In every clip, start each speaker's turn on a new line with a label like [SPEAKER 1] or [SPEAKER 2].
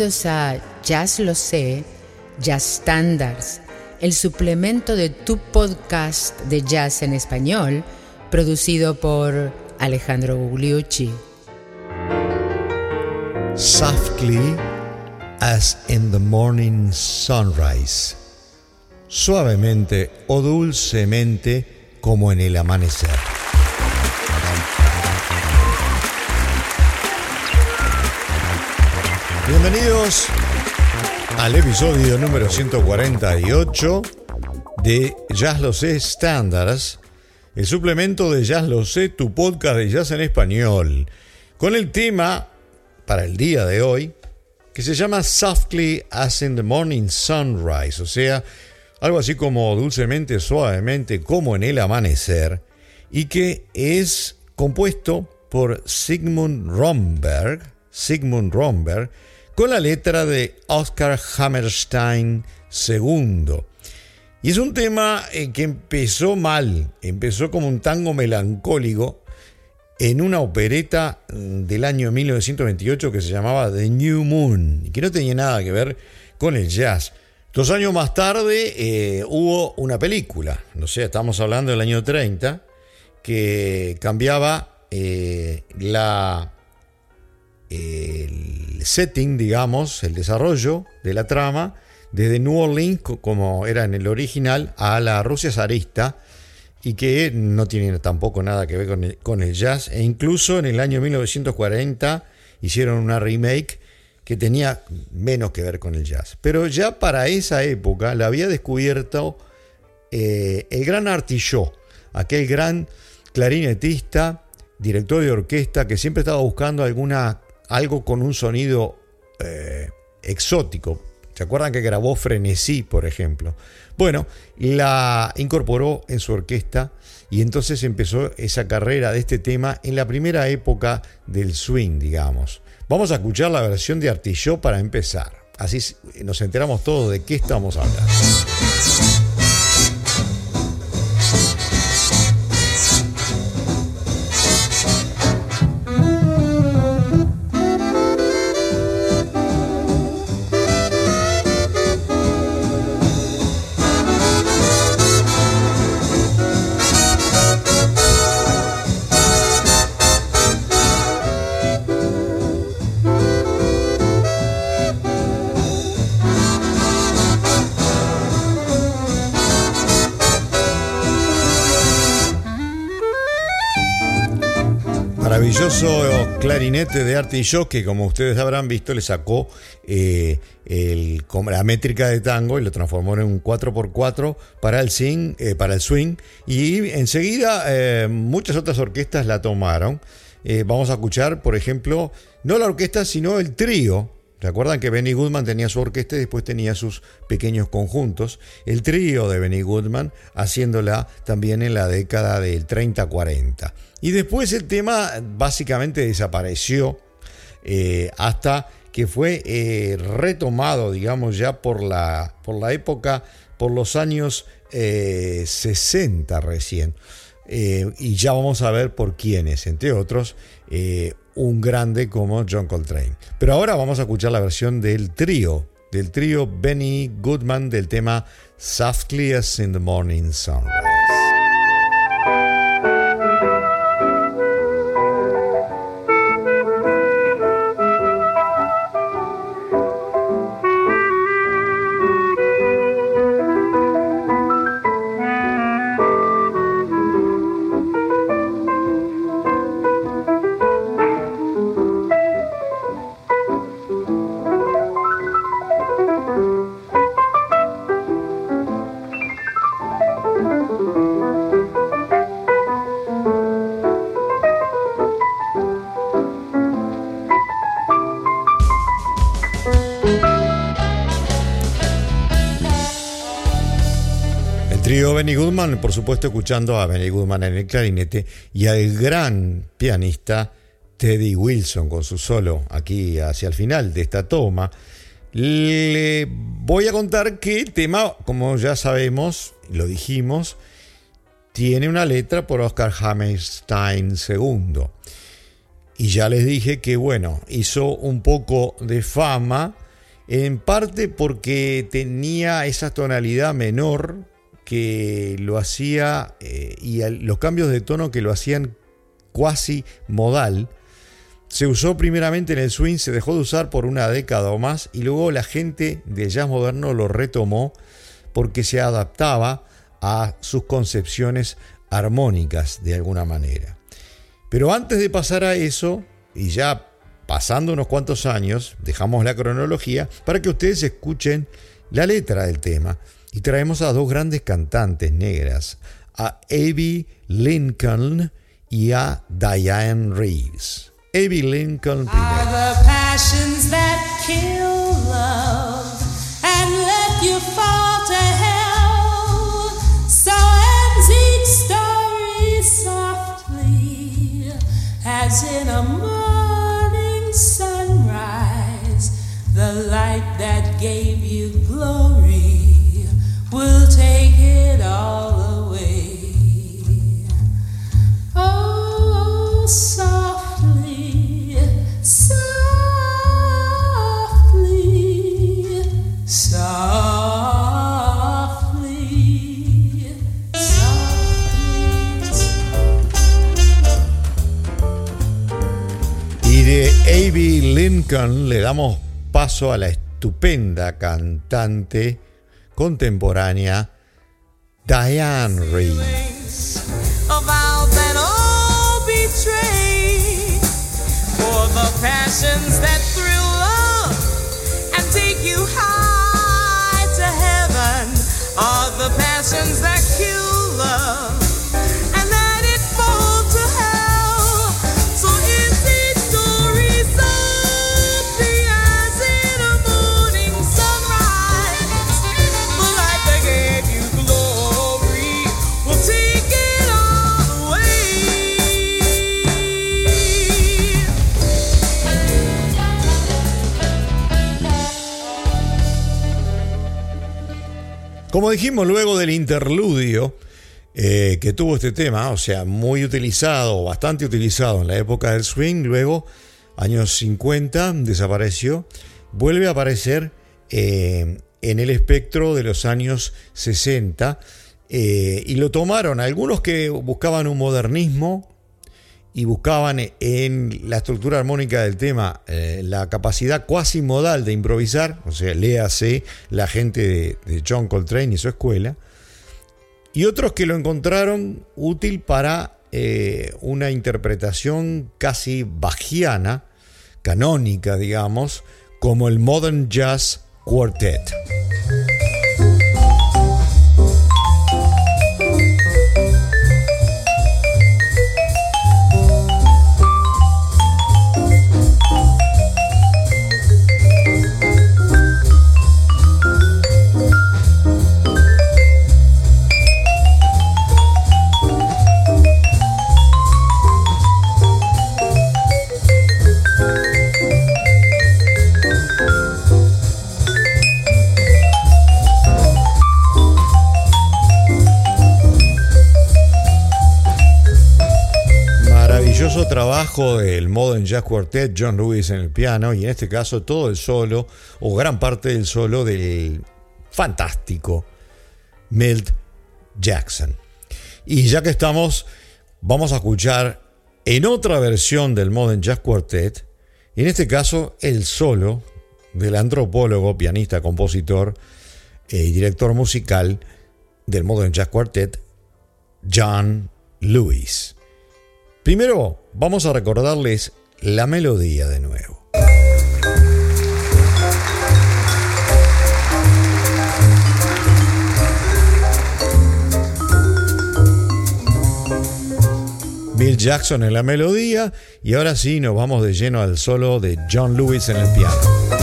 [SPEAKER 1] Bienvenidos a Jazz Lo Sé, Jazz Standards, el suplemento de tu podcast de jazz en español, producido por Alejandro Gugliucci.
[SPEAKER 2] Softly as in the morning sunrise. Suavemente o dulcemente como en el amanecer. Bienvenidos al episodio número 148 de Jazz Lo Sé Standards, el suplemento de Jazz Lo Sé, tu podcast de jazz en español, con el tema para el día de hoy que se llama Softly as in the Morning Sunrise, o sea, algo así como dulcemente, suavemente, como en el amanecer, y que es compuesto por Sigmund Romberg, Sigmund Romberg, con la letra de Oscar Hammerstein II. Y es un tema eh, que empezó mal, empezó como un tango melancólico en una opereta del año 1928 que se llamaba The New Moon, que no tenía nada que ver con el jazz. Dos años más tarde eh, hubo una película, no sé, estamos hablando del año 30, que cambiaba eh, la el setting, digamos, el desarrollo de la trama, desde New Orleans, como era en el original, a la Rusia zarista, y que no tiene tampoco nada que ver con el, jazz. E incluso en el año 1940 hicieron una remake que tenía menos que ver con el jazz. Pero ya para esa época la había descubierto eh, el gran Artillot, aquel gran clarinetista, director de orquesta que siempre estaba buscando alguna algo con un sonido eh, exótico. ¿Se acuerdan que grabó Frenesí, por ejemplo? Bueno, la incorporó en su orquesta y entonces empezó esa carrera de este tema en la primera época del swing, digamos. Vamos a escuchar la versión de Artilló para empezar. Así nos enteramos todos de qué estamos hablando. Maravilloso clarinete de arte y show que como ustedes habrán visto le sacó eh, el, la métrica de tango y lo transformó en un 4x4 para el, eh, para el swing y enseguida eh, muchas otras orquestas la tomaron. vamos a escuchar, por ejemplo, no la orquesta sino el trío ¿Recuerdan que Benny Goodman tenía su orquesta y después tenía sus pequeños conjuntos? El trío de Benny Goodman haciéndola también en la década del 30-40. Y después el tema básicamente desapareció eh, hasta que fue eh, retomado, digamos, ya por la, por la época, por los años 60 eh, recién. y ya vamos a ver por quiénes, entre otros, un grande como John Coltrane. Pero ahora vamos a escuchar la versión del trío, del trío Benny Goodman del tema Softly as in the Morning Sunrise. Benny Goodman, por supuesto escuchando a Benny Goodman en el clarinete y al gran pianista Teddy Wilson con su solo aquí hacia el final de esta toma. Le voy a contar que el tema, como ya sabemos, lo dijimos, tiene una letra por Oscar Hammerstein II. Y ya les dije que, bueno, hizo un poco de fama en parte porque tenía esa tonalidad menor que lo hacía eh, y los cambios de tono que lo hacían cuasi modal. Se usó primeramente en el swing, se dejó de usar por una década o más y luego la gente del jazz moderno lo retomó porque se adaptaba a sus concepciones armónicas de alguna manera. Pero antes de pasar a eso, y ya pasando unos cuantos años, dejamos la cronología para que ustedes escuchen la letra del tema. Y traemos a dos grandes cantantes negras, a Abby Lincoln y a Diane Reeves. Abby Lincoln primero. Le damos paso a la estupenda cantante contemporánea Diane Reeves. Como dijimos luego del interludio eh, que tuvo este tema, o sea, muy utilizado, bastante utilizado en la época del swing, luego, años 50, desapareció, vuelve a aparecer eh, en el espectro de los años 60 eh, y lo tomaron algunos que buscaban un modernismo y buscaban en la estructura armónica del tema eh, la capacidad cuasi modal de improvisar, o sea, léase la gente de, John Coltrane y su escuela, y otros que lo encontraron útil para eh, una interpretación casi bajiana, canónica, digamos, como el Modern Jazz Quartet. En Jazz Quartet, John Lewis en el piano y en este caso todo el solo o gran parte del solo del fantástico Milt Jackson. Y ya que estamos, vamos a escuchar en otra versión del Modern Jazz Quartet, en este caso el solo del antropólogo, pianista, compositor y director musical del Modern Jazz Quartet, John Lewis. Primero vamos a recordarles la melodía de nuevo. Bill Jackson en la melodía y ahora sí nos vamos de lleno al solo de John Lewis en el piano.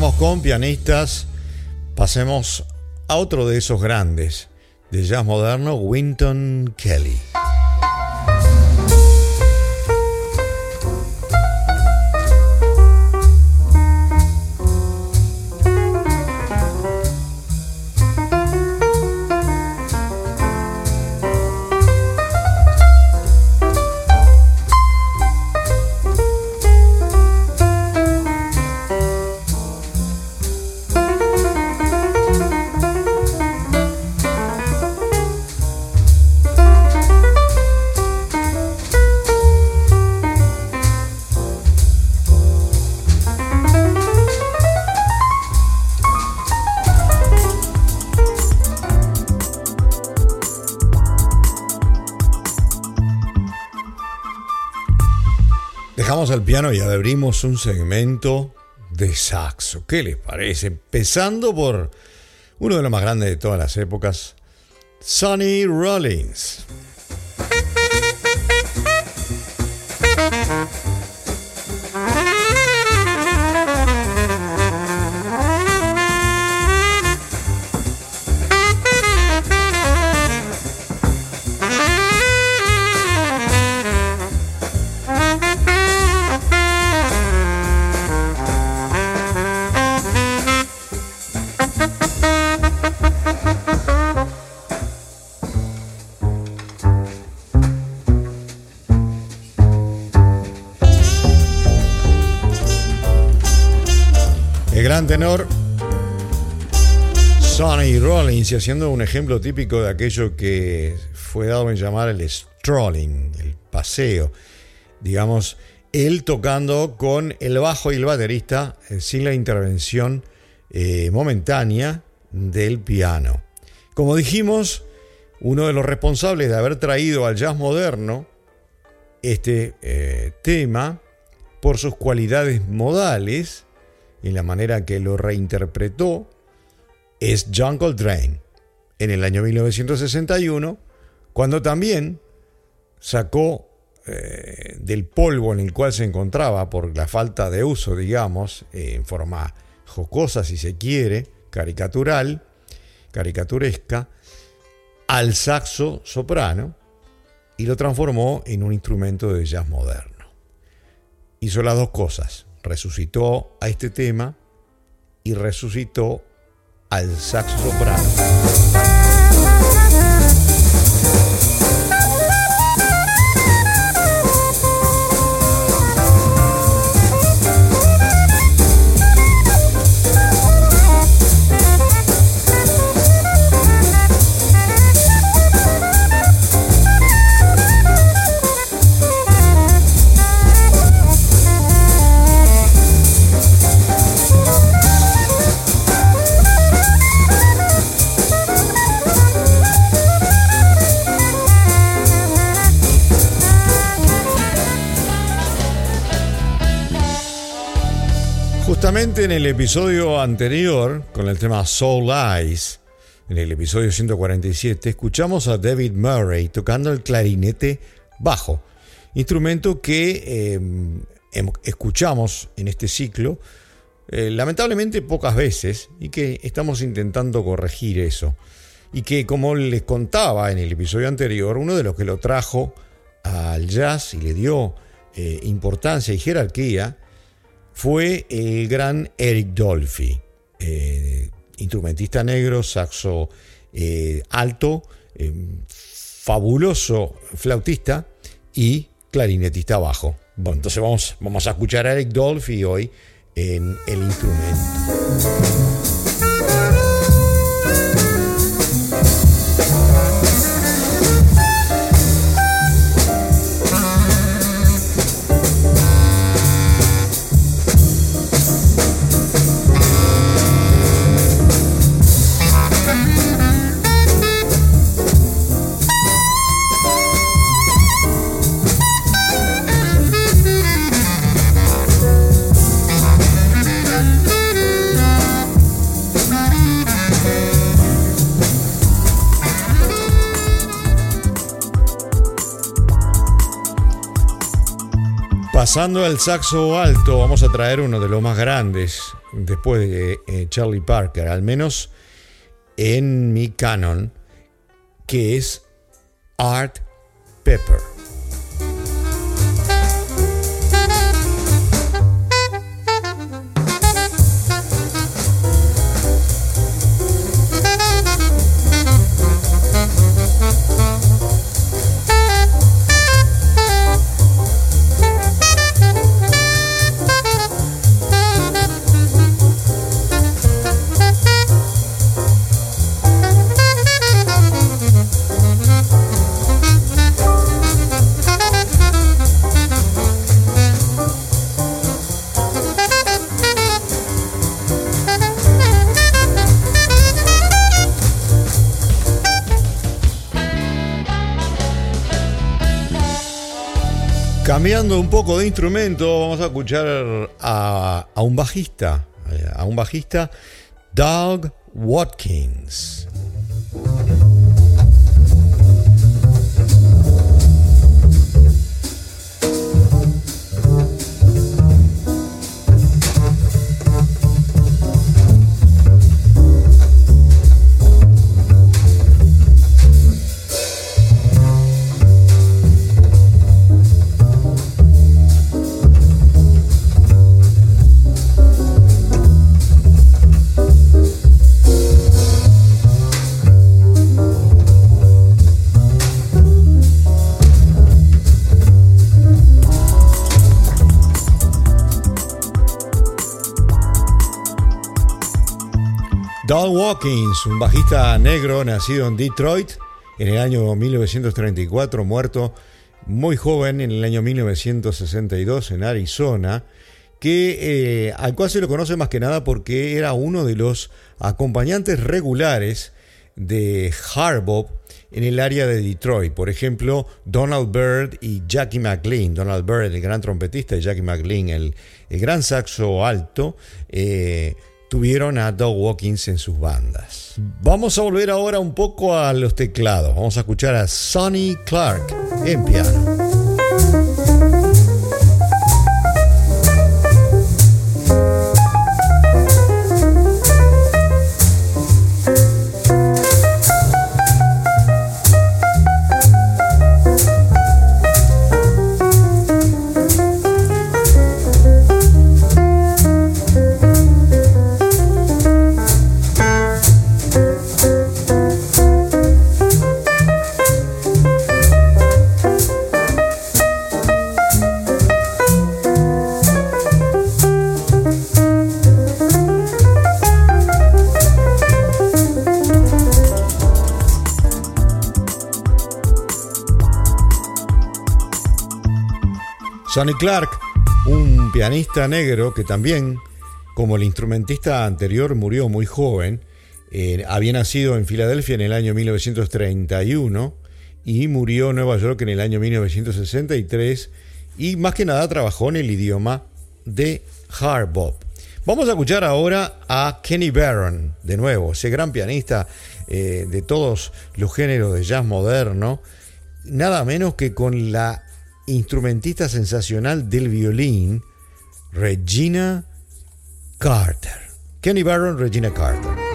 [SPEAKER 2] Con pianistas, pasemos a otro de esos grandes de jazz moderno, Winton Kelly. Al piano y abrimos un segmento de saxo. ¿Qué les parece? Empezando por uno de los más grandes de todas las épocas, Sonny Rollins. Tenor Sonny Rollins y haciendo un ejemplo típico de aquello que fue dado en llamar el strolling, el paseo. Digamos, él tocando con el bajo y el baterista eh, sin la intervención eh, momentánea del piano. Como dijimos, uno de los responsables de haber traído al jazz moderno este eh, tema por sus cualidades modales y la manera que lo reinterpretó es John Coltrane en el año 1961, cuando también sacó eh, del polvo en el cual se encontraba por la falta de uso, digamos, en forma jocosa si se quiere, caricatural, caricaturesca, al saxo soprano y lo transformó en un instrumento de jazz moderno. Hizo las dos cosas, resucitó a este tema y resucitó al saxo soprano. En el episodio anterior, con el tema Soul Eyes, en el episodio 147, escuchamos a David Murray tocando el clarinete bajo, instrumento que eh, escuchamos en este ciclo eh, lamentablemente pocas veces y que estamos intentando corregir eso. Y que como les contaba en el episodio anterior, uno de los que lo trajo al jazz y le dio eh, importancia y jerarquía fue el gran Eric Dolphy, eh, instrumentista negro, saxo eh, alto, eh, fabuloso flautista y clarinetista bajo. Bueno, entonces vamos, vamos a escuchar a Eric Dolphy hoy en el instrumento. Pasando al saxo alto, vamos a traer uno de los más grandes después de eh, Charlie Parker, al menos en mi canon, que es Art Pepper. Un poco de instrumento, vamos a escuchar a, a un bajista, eh, a un bajista, Doug Watkins. Doug Watkins, un bajista negro nacido en Detroit en el año 1934, muerto muy joven en el año 1962 en Arizona, que, eh, al cual se lo conoce más que nada porque era uno de los acompañantes regulares de Harbop en el área de Detroit. Por ejemplo, Donald Byrd y Jackie McLean. Donald Byrd, el gran trompetista, y Jackie McLean, el, gran saxo alto. Eh, tuvieron a Doug Watkins en sus bandas. Vamos a volver ahora un poco a los teclados. Vamos a escuchar a Sonny Clark en piano. Sonny Clark, un pianista negro que también, como el instrumentista anterior, murió muy joven, eh, había nacido en Filadelfia en el año 1931 y murió en Nueva York en el año 1963 y más que nada trabajó en el idioma de hard bop. Vamos a escuchar ahora a Kenny Barron, de nuevo, ese gran pianista eh, de todos los géneros de jazz moderno, nada menos que con la instrumentista sensacional del violín, Regina Carter. Kenny Barron, Regina Carter.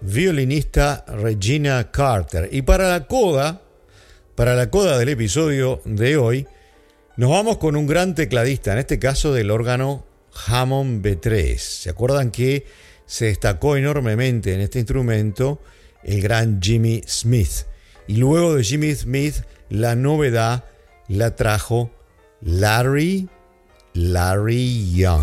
[SPEAKER 2] Violinista Regina Carter. Y para la coda, para la coda del episodio de hoy, nos vamos con un gran tecladista, en este caso del órgano Hammond B3. ¿Se acuerdan que se destacó enormemente en este instrumento el gran Jimmy Smith? Y luego de Jimmy Smith, la novedad la trajo Larry, Larry Young.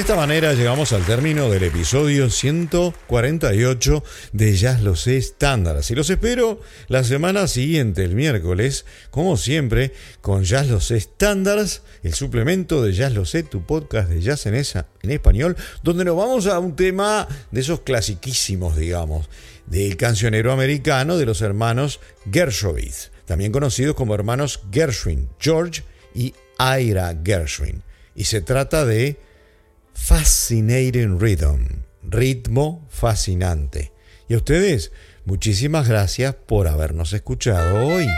[SPEAKER 2] De esta manera llegamos al término del episodio 148 de Jazz Lo Sé Estándares. Y los espero la semana siguiente, el miércoles, como siempre, con Jazz Lo Sé Estándares, el suplemento de Jazz Lo Sé, tu podcast de jazz en, esa, en español, donde nos vamos a un tema de esos clasiquísimos, digamos, del cancionero americano de los hermanos Gershowitz, también conocidos como hermanos Gershwin, George y Ira Gershwin. Y se trata de Fascinating Rhythm, ritmo fascinante. Y a ustedes, muchísimas gracias por habernos escuchado hoy.